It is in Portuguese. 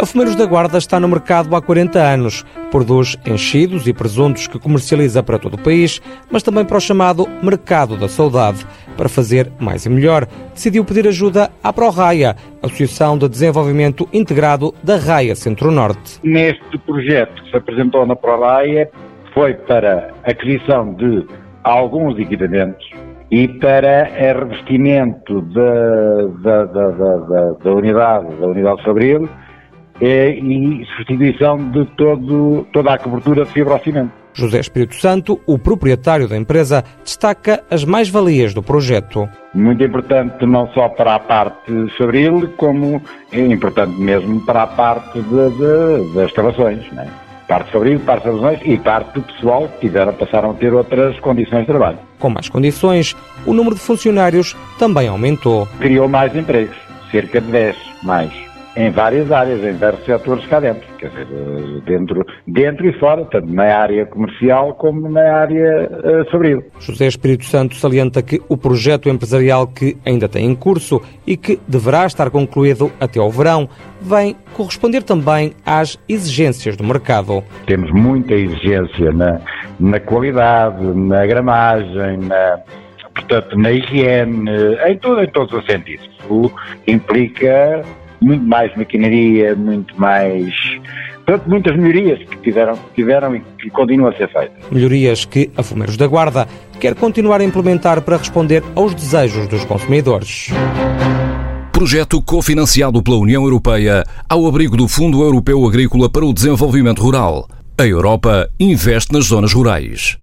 A Fumeiros da Guarda está no mercado há 40 anos. Produz enchidos e presuntos que comercializa para todo o país, mas também para o chamado Mercado da Saudade. Para fazer mais e melhor, decidiu pedir ajuda à ProRaia, Associação de Desenvolvimento Integrado da Raia Centro-Norte. Neste projeto que se apresentou na ProRaia foi para aquisição de alguns equipamentos e para revestimento da, da, da, da, da unidade, da unidade Fabril, é, e substituição de todo, toda a cobertura de fibrocimento. José Espírito Santo, o proprietário da empresa, destaca as mais-valias do projeto. Muito importante não só para a parte fabril, como é importante mesmo para a parte de, de, das instalações. Né? Parte fabril, parte das instalações e parte do pessoal que tiveram, passaram a ter outras condições de trabalho. Com mais condições, o número de funcionários também aumentou. Criou mais empregos, cerca de 10 mais em várias áreas, em vários setores cá dentro, quer dizer, dentro, dentro e fora, tanto na área comercial como na área uh, fabril. José Espírito Santo salienta que o projeto empresarial que ainda tem em curso e que deverá estar concluído até ao verão vem corresponder também às exigências do mercado. Temos muita exigência na, na qualidade, na gramagem, na, portanto, na higiene, em, tudo, em todos os sentidos. Isso implica muito mais maquinaria, muito mais. Portanto, muitas melhorias que tiveram, tiveram e que continuam a ser feitas. Melhorias que a Fumeiros da Guarda quer continuar a implementar para responder aos desejos dos consumidores. Projeto cofinanciado pela União Europeia ao abrigo do Fundo Europeu Agrícola para o Desenvolvimento Rural. A Europa investe nas zonas rurais.